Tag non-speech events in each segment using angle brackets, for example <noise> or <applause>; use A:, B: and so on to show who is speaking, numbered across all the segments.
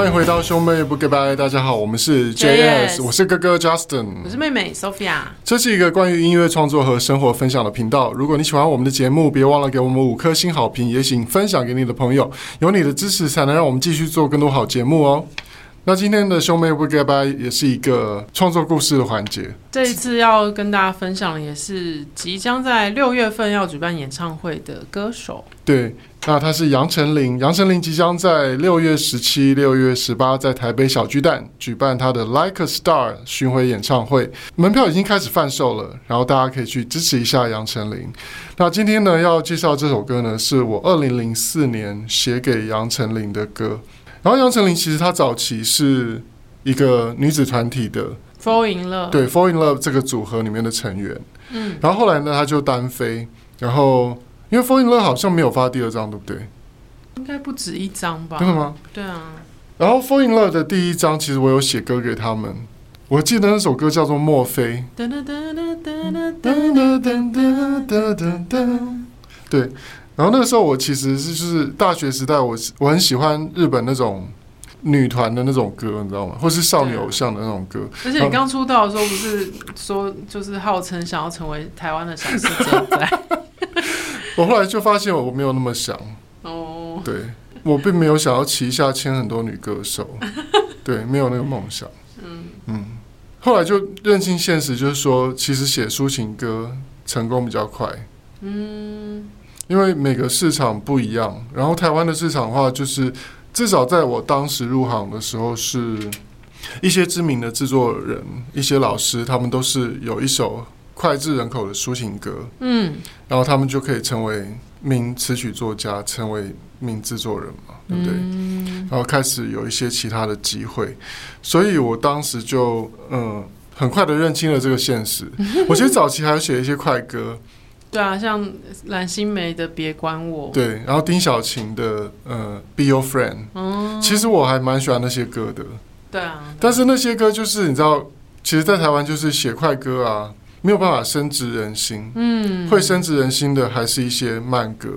A: 欢迎回到兄妹不 goodbye，大家好，我们是 JS，我是哥哥 Justin，
B: 我是妹妹 Sophia。
A: 这是一个关于音乐创作和生活分享的频道。如果你喜欢我们的节目，别忘了给我们五颗星好评，也请分享给你的朋友。有你的支持，才能让我们继续做更多好节目哦。那今天的兄妹不 goodbye 也是一个创作故事的环节。
B: 这一次要跟大家分享的也是即将在六月份要举办演唱会的歌手。
A: 对，那他是杨丞琳。杨丞琳即将在六月十七、六月十八在台北小巨蛋举办他的 Like a Star 巡回演唱会，门票已经开始贩售了，然后大家可以去支持一下杨丞琳。那今天呢，要介绍这首歌呢，是我二零零四年写给杨丞琳的歌。然后杨丞琳其实她早期是一个女子团体的
B: Fall in Love，
A: 对 Fall in Love 这个组合里面的成员。嗯，然后后来呢，她就单飞。然后因为 Fall in Love 好像没有发第二张，对不对？
B: 应该不止一张吧？
A: 真的吗？
B: 对啊。
A: 然后 Fall in Love 的第一张，其实我有写歌给他们。我记得那首歌叫做《墨菲》。对。然后那个时候，我其实是就是大学时代我，我我很喜欢日本那种女团的那种歌，你知道吗？或是少女偶像的那种歌。
B: 而且你刚出道的时候，不是说就是号称想要成为台湾的小世界 <laughs> 在？<laughs>
A: 我后来就发现我没有那么想。哦，对，我并没有想要旗下签很多女歌手，<laughs> 对，没有那个梦想。嗯嗯，后来就认清现实，就是说，其实写抒情歌成功比较快。嗯。因为每个市场不一样，然后台湾的市场的话，就是至少在我当时入行的时候，是一些知名的制作人、一些老师，他们都是有一首脍炙人口的抒情歌，嗯，然后他们就可以成为名词曲作家，成为名制作人嘛，对不对？嗯，然后开始有一些其他的机会，所以我当时就嗯，很快的认清了这个现实。我其实早期还有写一些快歌。
B: 对啊，像蓝心湄的《别管我》，
A: 对，然后丁小琴的呃《Be Your Friend》，嗯，其实我还蛮喜欢那些歌的。
B: 对啊，
A: 但是那些歌就是你知道，其实，在台湾就是写快歌啊，没有办法深植人心。嗯，会深植人心的还是一些慢歌。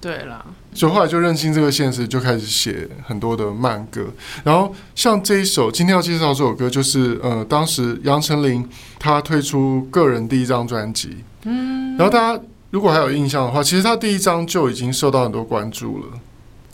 B: 对啦，
A: 所以后来就认清这个现实，就开始写很多的慢歌。然后像这一首今天要介绍这首歌，就是呃，当时杨丞琳她推出个人第一张专辑。嗯，然后大家如果还有印象的话，其实他第一张就已经受到很多关注了。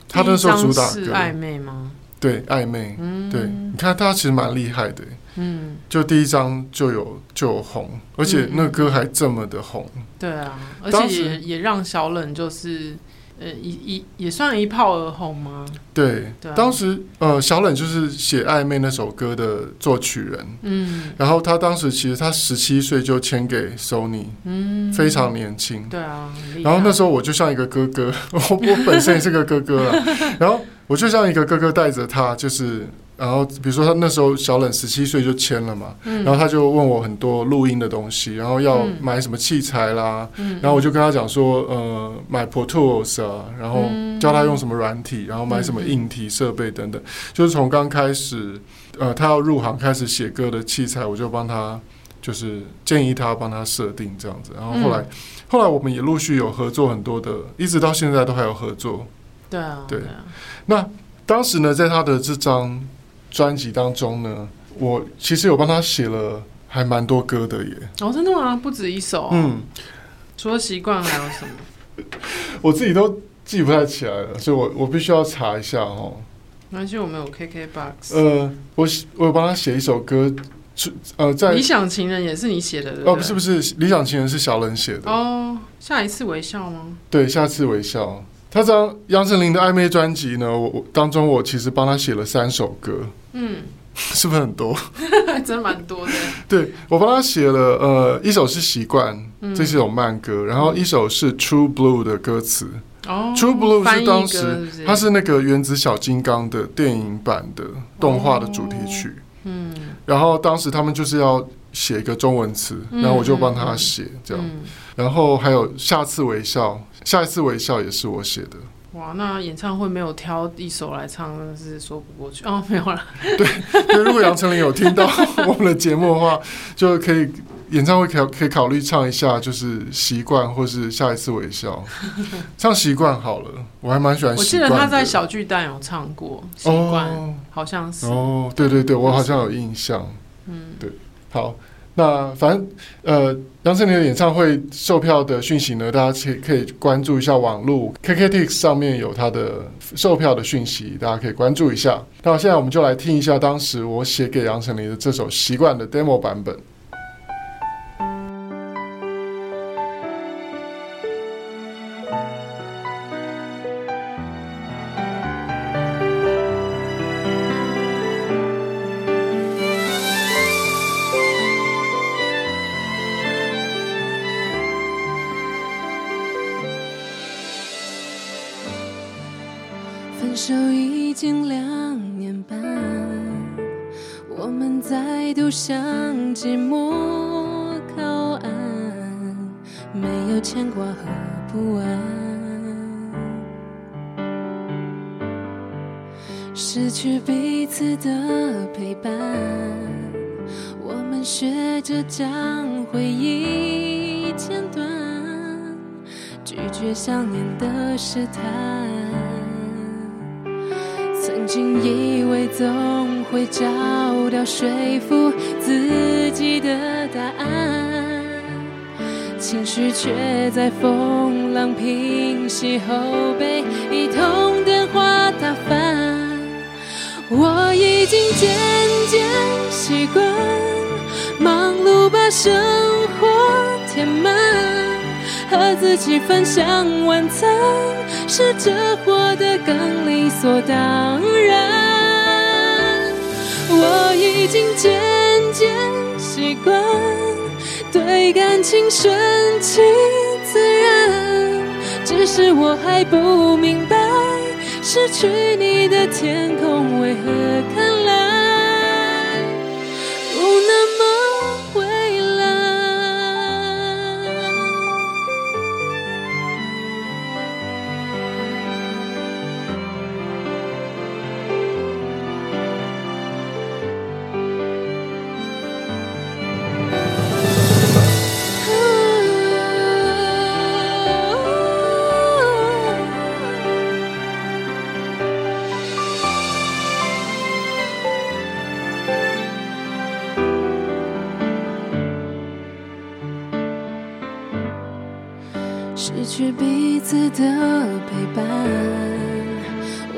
A: 他那时候主打歌
B: 是暧昧吗？
A: 对，暧昧。嗯，对，你看他其实蛮厉害的。嗯，就第一张就有就有红，而且那个歌还这么的红。
B: 嗯、对啊，而且也也让小冷就是。呃，一一也算一炮而红吗？
A: 对，對啊、当时呃，小冷就是写《暧昧》那首歌的作曲人，嗯，然后他当时其实他十七岁就签给 Sony，嗯，非常年轻，
B: 对啊，
A: 然后那时候我就像一个哥哥，我我本身也是个哥哥啊，<laughs> 然后我就像一个哥哥带着他，就是。然后，比如说他那时候小冷十七岁就签了嘛，嗯、然后他就问我很多录音的东西，然后要买什么器材啦，嗯、然后我就跟他讲说，呃，买 Pro Tools 啊，然后教他用什么软体，然后买什么硬体设备等等，就是从刚开始，呃，他要入行开始写歌的器材，我就帮他，就是建议他帮他设定这样子，然后后来，嗯、后来我们也陆续有合作很多的，一直到现在都还有合作。
B: 对啊，
A: 对，那当时呢，在他的这张。专辑当中呢，我其实有帮他写了还蛮多歌的耶。
B: 哦，真的吗？不止一首。嗯，除了习惯还有什么？<laughs>
A: 我自己都记不太起来了，所以我我必须要查一下哦。
B: 没关系，我们有 KKBOX。
A: 呃，我我有帮他写一首歌，呃，在
B: 理想情人也是你写的对不对？
A: 哦，不是不是，理想情人是小冷写的。
B: 哦，下一次微笑吗？
A: 对，下次微笑。他这张杨丞琳的暧昧专辑呢，我我当中我其实帮他写了三首歌，嗯，<laughs> 是不是很多？<laughs>
B: 真蛮多的。<laughs>
A: 对，我帮他写了，呃，一首是习惯，嗯、这是一首慢歌，然后一首是 True Blue 的歌词。哦，True Blue 是当时它是那个原子小金刚的电影版的动画的主题曲。嗯，然后当时他们就是要写一个中文词，然后我就帮他写这样。嗯、然后还有下次微笑。下一次微笑也是我写的。
B: 哇，那演唱会没有挑一首来唱，真的是说不过去哦。没有了。
A: 对，对，如果杨丞琳有听到 <laughs> 我们的节目的话，就可以演唱会可可以考虑唱一下，就是习惯或是下一次微笑，<laughs> 唱习惯好了。我还蛮喜欢。
C: 我记得他在小巨蛋有唱过习惯，哦，好像是。
A: 哦，对对对，我好像有印象。嗯，对，好。那反正呃，杨丞琳的演唱会售票的讯息呢，大家可可以关注一下网络 KKTX 上面有他的售票的讯息，大家可以关注一下。那现在我们就来听一下当时我写给杨丞琳的这首《习惯》的 demo 版本。
B: 是彼此的陪伴，我们学着将回忆剪断，拒绝想念的试探。曾经以为总会找到说服自己的答案，情绪却在风浪平息后被一通。我已经渐渐习惯忙碌把生活填满。和自己分享晚餐，试着活得更理所当然。我已经渐渐习惯对感情顺其自然，只是我还不明白，失去你的天空为何看来去彼此的陪伴，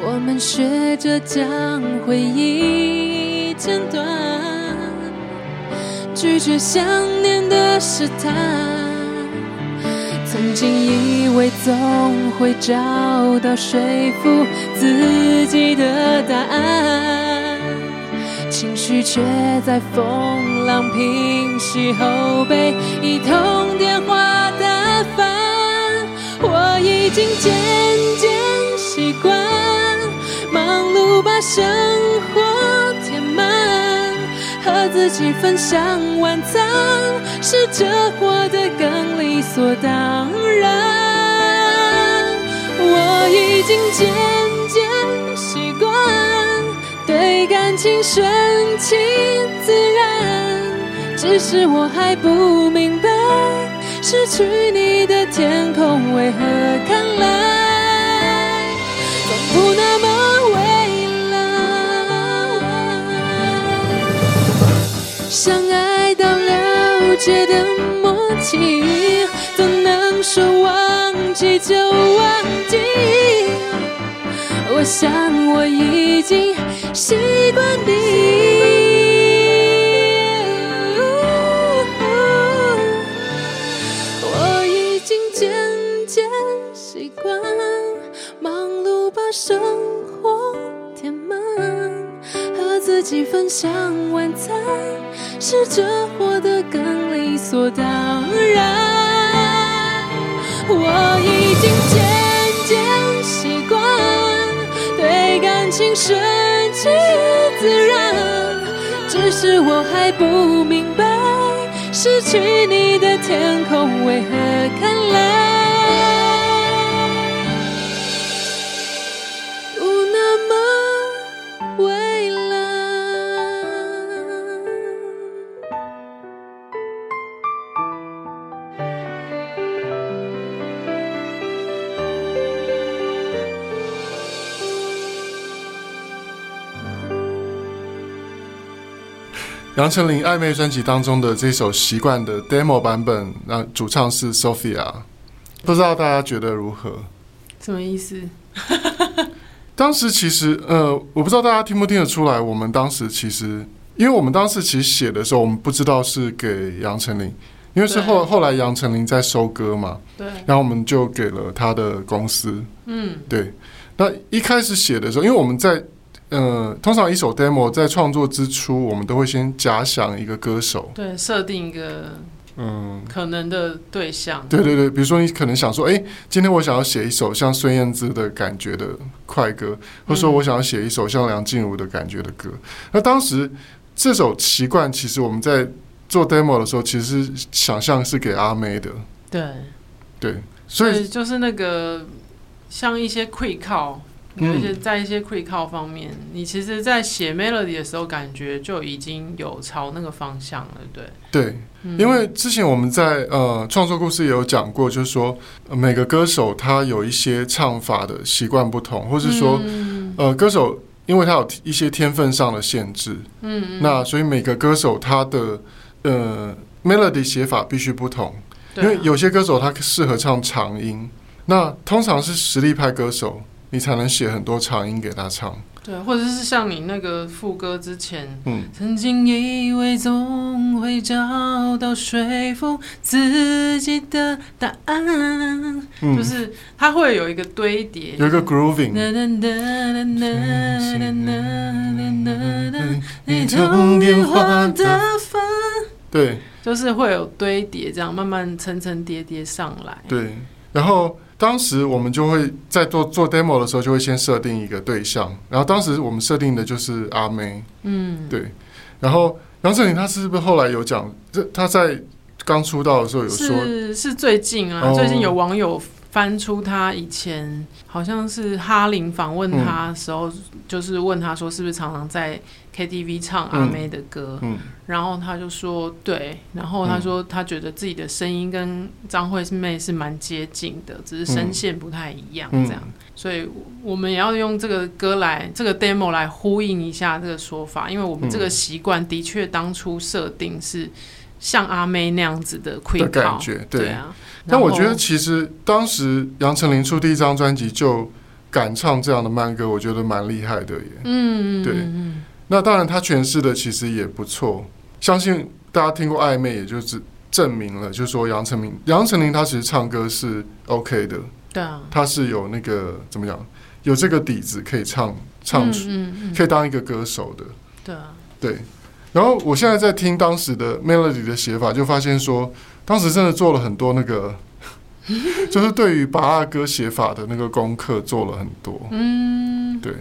B: 我们学着将回忆剪断，拒绝想念的试探。曾经以为总会找到说服自己的答案，情绪却在风浪平息后被一头已经渐渐习惯忙碌把生活填满，和自己分享晚餐，试着活得更理所当然。我已经渐渐习惯对感情顺其自然，只是我还不明白。失去你的天空为何看来总不那么蔚蓝？相爱到了解的默契，怎能说忘记就忘记？我想我已经习惯你。生活填满，和自己分享晚餐，试着活得更理所当然。我已经渐渐习惯对感情顺其自然，只是我还不明白，失去你的天空为何看来。
A: 杨丞琳暧昧专辑当中的这首《习惯》的 demo 版本，那主唱是 Sophia，不知道大家觉得如何？
B: 什么意思？<laughs> <laughs>
A: 当时其实，呃，我不知道大家听不听得出来，我们当时其实，因为我们当时其实写的时候，我们不知道是给杨丞琳，因为是后后来杨丞琳在收歌嘛，
B: 对，
A: 然后我们就给了他的公司，
B: 嗯，
A: 对。那一开始写的时候，因为我们在，呃，通常一首 demo 在创作之初，我们都会先假想一个歌手，
B: 对，设定一个。嗯，可能的对象。
A: 对对对，比如说你可能想说，哎，今天我想要写一首像孙燕姿的感觉的快歌，或者说我想要写一首像梁静茹的感觉的歌。嗯、那当时这首习惯，其实我们在做 demo 的时候，其实是想象是给阿妹的。
B: 对
A: 对，所以，
B: 所以就是那个像一些 quick call。有一些在一些 quick call 方面，嗯、你其实，在写 melody 的时候，感觉就已经有朝那个方向了，对
A: 对，嗯、因为之前我们在呃创作故事也有讲过，就是说、呃、每个歌手他有一些唱法的习惯不同，或是说、嗯、呃歌手因为他有一些天分上的限制，嗯，那所以每个歌手他的呃 melody 写法必须不同，啊、因为有些歌手他适合唱长音，那通常是实力派歌手。你才能写很多长音给他唱，
B: 对，或者是像你那个副歌之前，嗯，曾经以为总会找到说服自己的答案，嗯、就是它会有一个堆叠，
A: 有一个 grooving，
B: 你通电话的风，
A: 对，
B: 就是会有堆叠，这样慢慢层层叠叠上来，
A: 对，然后。当时我们就会在做做 demo 的时候，就会先设定一个对象，然后当时我们设定的就是阿妹，嗯，对，然后杨丞琳她是不是后来有讲，这她在刚出道的时候有说，
B: 是是最近啊，哦、最近有网友翻出她以前好像是哈林访问她的时候，嗯、就是问她说是不是常常在。KTV 唱阿妹的歌，嗯。嗯、然后他就说对，然后他说他觉得自己的声音跟张惠妹是蛮接近的，只是声线不太一样这样，嗯、所以我们也要用这个歌来这个 demo 来呼应一下这个说法，因为我们这个习惯的确当初设定是像阿妹那样子的
A: 的感觉，对，
B: 对啊。
A: 但我觉得其实当时杨丞琳出第一张专辑就敢唱这样的慢歌，我觉得蛮厉害的耶，嗯，对。那当然，他诠释的其实也不错。相信大家听过暧昧，也就是证明了，就是说杨丞琳，杨丞琳她其实唱歌是 OK 的。
B: 对啊，
A: 他是有那个怎么讲，有这个底子可以唱唱出，嗯嗯嗯、可以当一个歌手的。
B: 对啊，
A: 对。然后我现在在听当时的 melody 的写法，就发现说，当时真的做了很多那个，<laughs> 就是对于芭乐歌写法的那个功课做了很多。嗯，对。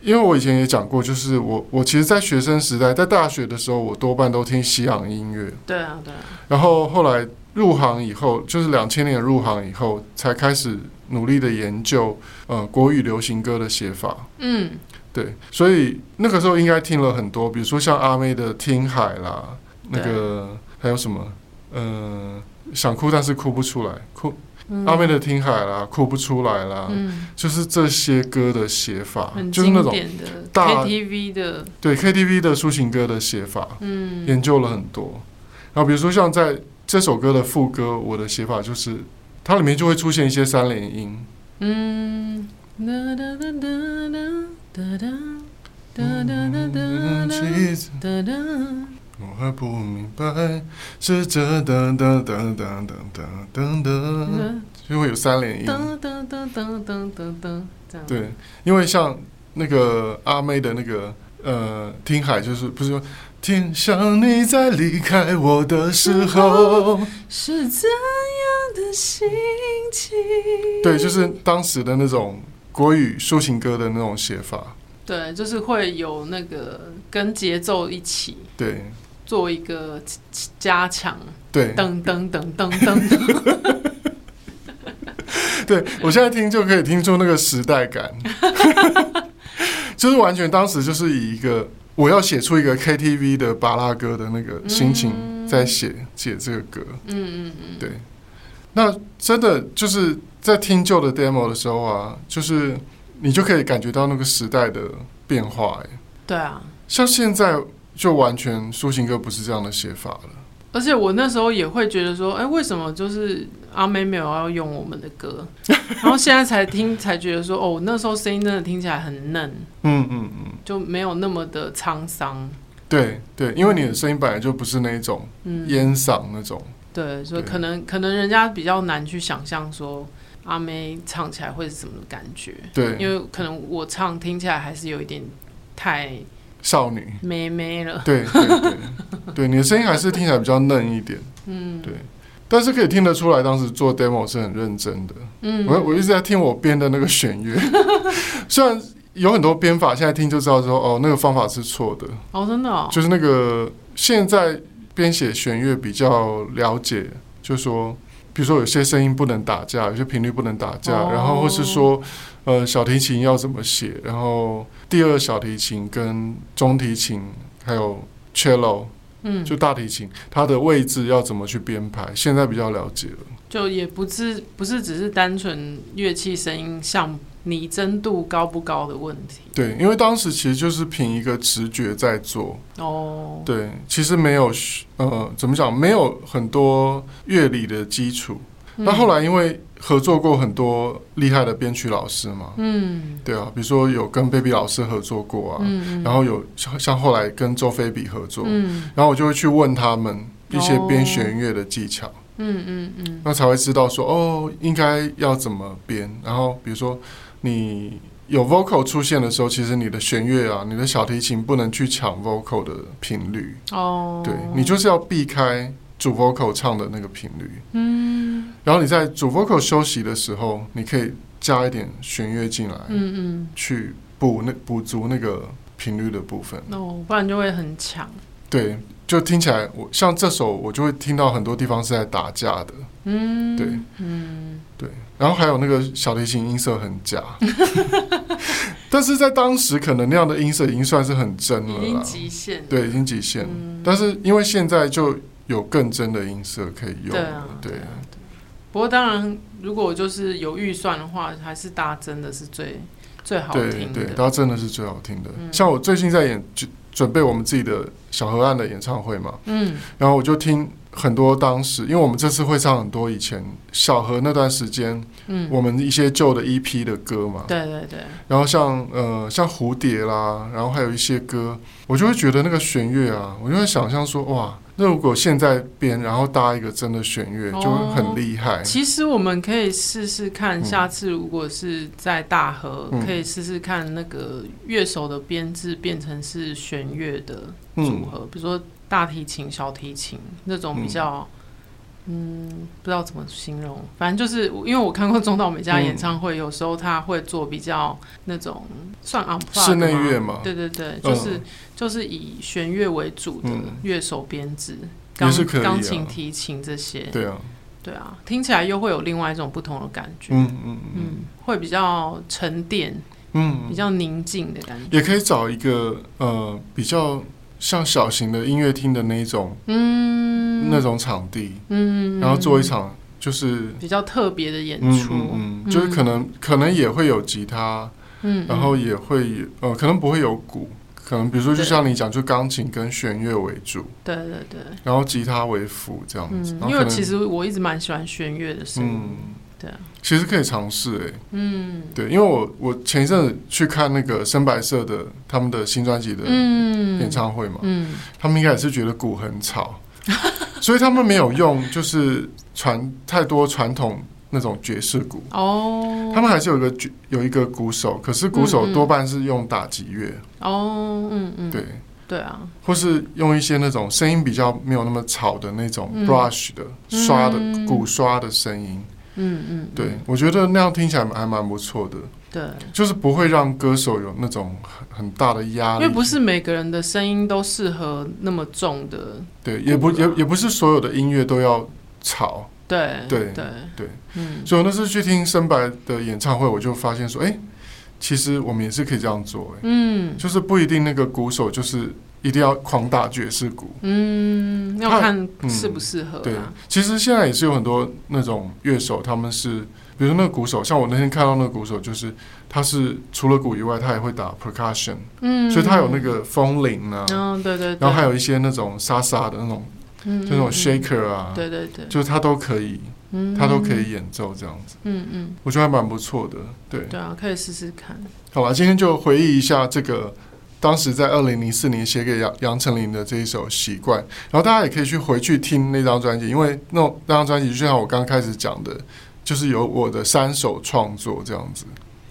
A: 因为我以前也讲过，就是我我其实，在学生时代，在大学的时候，我多半都听西洋音乐。
B: 对啊，对啊。
A: 然后后来入行以后，就是两千年入行以后，才开始努力的研究呃国语流行歌的写法。嗯，对。所以那个时候应该听了很多，比如说像阿妹的《听海》啦，那个还有什么，嗯、呃，想哭但是哭不出来，哭。嗯、阿妹的听海啦，哭不出来啦，嗯、就是这些歌的写法，就是那种大
B: KTV 的，
A: 对 KTV 的抒情歌的写法，嗯，研究了很多。然后比如说像在这首歌的副歌，我的写法就是，它里面就会出现一些三连音，嗯。我还不明白，是这噔噔噔噔噔噔噔噔，就会有三连音。噔噔噔噔噔噔噔，对，因为像那个阿妹的那个呃，听海就是不是说，听想你在离开我的时候是怎样的心情？对，就是当时的那种国语抒情歌的那种写法。
B: 对，就是会有那个跟节奏一起。
A: 对。
B: 做一个加强，
A: 对，
B: 噔噔噔噔噔，<laughs>
A: 对，我现在听就可以听出那个时代感，<laughs> 就是完全当时就是以一个我要写出一个 KTV 的巴拉歌的那个心情在写写这个歌，嗯嗯嗯，对，那真的就是在听旧的 demo 的时候啊，就是你就可以感觉到那个时代的变化，哎，
B: 对啊，
A: 像现在。就完全抒情歌不是这样的写法了。
B: 而且我那时候也会觉得说，哎、欸，为什么就是阿妹没有要用我们的歌？<laughs> 然后现在才听才觉得说，哦，那时候声音真的听起来很嫩，
A: 嗯嗯嗯，
B: 就没有那么的沧桑。
A: 对对，因为你的声音本来就不是那一种烟嗓那种。嗯、
B: 对，所以可能可能人家比较难去想象说阿妹唱起来会是什么感觉。
A: 对，
B: 因为可能我唱听起来还是有一点太。
A: 少女，
B: 妹妹了。
A: 对对对，对，你的声音还是听起来比较嫩一点。嗯，对，但是可以听得出来，当时做 demo 是很认真的。嗯，我我一直在听我编的那个弦乐，<laughs> 虽然有很多编法，现在听就知道说，哦，那个方法是错的。
B: 哦，真的哦。
A: 就是那个现在编写弦乐比较了解，就是说，比如说有些声音不能打架，有些频率不能打架，哦、然后或是说。呃，小提琴要怎么写？然后第二小提琴跟中提琴还有 cello，嗯，就大提琴，它的位置要怎么去编排？现在比较了解了，
B: 就也不是不是只是单纯乐器声音像拟真度高不高的问题。
A: 对，因为当时其实就是凭一个直觉在做。哦，对，其实没有呃，怎么讲？没有很多乐理的基础。那、嗯、后来因为合作过很多厉害的编曲老师嘛，嗯，对啊，比如说有跟 Baby 老师合作过啊，嗯、然后有像像后来跟周菲比合作，嗯，然后我就会去问他们一些编弦乐的技巧，嗯嗯嗯，那才会知道说哦，应该要怎么编。然后比如说你有 vocal 出现的时候，其实你的弦乐啊，你的小提琴不能去抢 vocal 的频率，哦，对，你就是要避开。主 vocal 唱的那个频率，嗯，然后你在主 vocal 休息的时候，你可以加一点弦乐进来，嗯嗯，去补那补足那个频率的部分，
B: 哦，不然就会很强。
A: 对，就听起来我像这首，我就会听到很多地方是在打架的，嗯，对，嗯，对，然后还有那个小提琴音色很假，<laughs> 但是在当时可能那样的音色已经算是很真了，
B: 已经极限，
A: 对，已经极限，嗯，但是因为现在就。有更真的音色可以用，对啊，对啊。
B: 不过当然，如果就是有预算的话，还是搭真的是最最好听的。
A: 对对，搭真的是最好听的。嗯、像我最近在演，就准备我们自己的小河岸的演唱会嘛，嗯，然后我就听很多当时，因为我们这次会唱很多以前小河那段时间，嗯，我们一些旧的 EP 的歌嘛，
B: 对对对。
A: 然后像呃像蝴蝶啦，然后还有一些歌，我就会觉得那个弦乐啊，我就会想象说哇。那如果现在编，然后搭一个真的弦乐，就会很厉害。
B: 其实我们可以试试看，下次如果是在大河，可以试试看那个乐手的编制变成是弦乐的组合，比如说大提琴、小提琴那种比较。嗯，不知道怎么形容，反正就是因为我看过中岛美嘉演唱会，嗯、有时候他会做比较那种算
A: 室内乐嘛，
B: 对对对，就是、嗯、就是以弦乐为主的乐手编制，钢钢、嗯、琴、提琴这些，
A: 对啊，
B: 对啊，听起来又会有另外一种不同的感觉，嗯嗯嗯，嗯，会比较沉淀，嗯，比较宁静的感觉，
A: 也可以找一个呃比较。像小型的音乐厅的那种，嗯，那种场地，嗯，然后做一场就是
B: 比较特别的演出，嗯，
A: 就是可能可能也会有吉他，嗯，然后也会呃，可能不会有鼓，可能比如说就像你讲，就钢琴跟弦乐为主，
B: 对对对，
A: 然后吉他为辅这样子，
B: 因为其实我一直蛮喜欢弦乐的声音。对。啊，
A: 其实可以尝试哎，嗯，对，因为我我前一阵子去看那个深白色的他们的新专辑的演唱会嘛，嗯，他们应该也是觉得鼓很吵，<laughs> 所以他们没有用就是传太多传统那种爵士鼓。哦，他们还是有一个有一个鼓手，可是鼓手多半是用打击乐。哦，嗯嗯，对。
B: 对啊，
A: 或是用一些那种声音比较没有那么吵的那种 brush 的刷的鼓刷的声音。嗯嗯，对，我觉得那样听起来还蛮不错的。对，就是不会让歌手有那种很很大的压力，
B: 因为不是每个人的声音都适合那么重的。
A: 对，也不也也不是所有的音乐都要吵。
B: 对对
A: 对对，嗯。所以我那次去听深白的演唱会，我就发现说，哎，其实我们也是可以这样做。哎，嗯，就是不一定那个鼓手就是一定要狂打爵士鼓。
B: 嗯，要看适不适合、啊嗯。对，
A: 其实现在也是有很多那种乐手，他们是，比如说那个鼓手，像我那天看到那个鼓手，就是他是除了鼓以外，他也会打 percussion。嗯，所以他有那个风铃啊，
B: 嗯，对对，对，
A: 然后还有一些那种沙沙的那种，嗯，就那种 shaker 啊，
B: 对对对，
A: 就是他都可以。嗯，他都可以演奏这样子，嗯嗯，我觉得还蛮不错的，对，
B: 对啊，可以试试看。
A: 好吧，今天就回忆一下这个当时在二零零四年写给杨杨丞琳的这一首《习惯》，然后大家也可以去回去听那张专辑，因为那那张专辑就像我刚开始讲的，就是有我的三首创作这样子。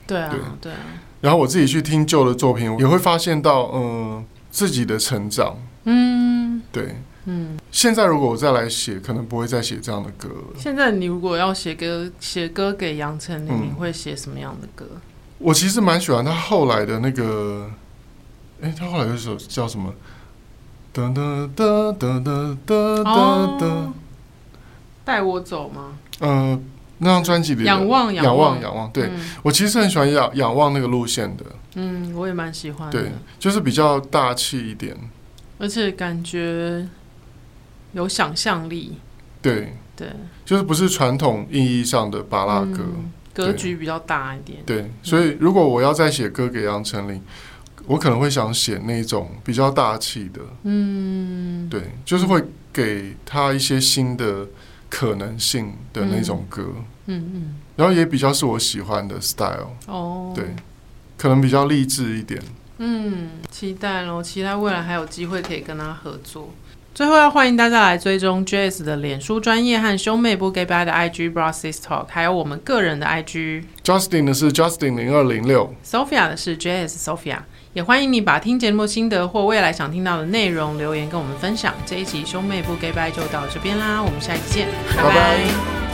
B: 对啊，对，对啊。
A: 然后我自己去听旧的作品，也会发现到嗯自己的成长，嗯，对。嗯，现在如果我再来写，可能不会再写这样的歌了。
B: 现在你如果要写歌，写歌给杨丞琳，你会写什么样的歌？
A: 我其实蛮喜欢他后来的那个，哎、欸，他后来有一首叫什么？哒哒哒哒哒哒哒，
B: 带我走吗？
A: 嗯、呃，那张专辑里
B: 仰望仰望
A: 仰望，对、嗯、我其实很喜欢仰仰望那个路线的。
B: 嗯，我也蛮喜欢。
A: 对，就是比较大气一点，
B: 而且感觉。有想象力，
A: 对
B: 对，
A: 就是不是传统意义上的巴拉歌，嗯，
B: 格局比较大一点。
A: 对，所以如果我要再写歌给杨丞琳，我可能会想写那种比较大气的，嗯，对，就是会给他一些新的可能性的那种歌，嗯嗯，嗯，然后也比较是我喜欢的 style，哦，对，可能比较励志一点，
B: 嗯，期待咯，期待未来还有机会可以跟他合作。最后要欢迎大家来追踪 Jazz 的脸书专业和兄妹不 g a y b y 的 IG Bro Sis Talk，还有我们个人的 IG。
A: Justin 的是 Justin 零二零六
B: ，Sophia 的是 Jazz Sophia。也欢迎你把听节目心得或未来想听到的内容留言跟我们分享。这一集兄妹不 g a y b y 就到这边啦，我们下一期见，拜拜。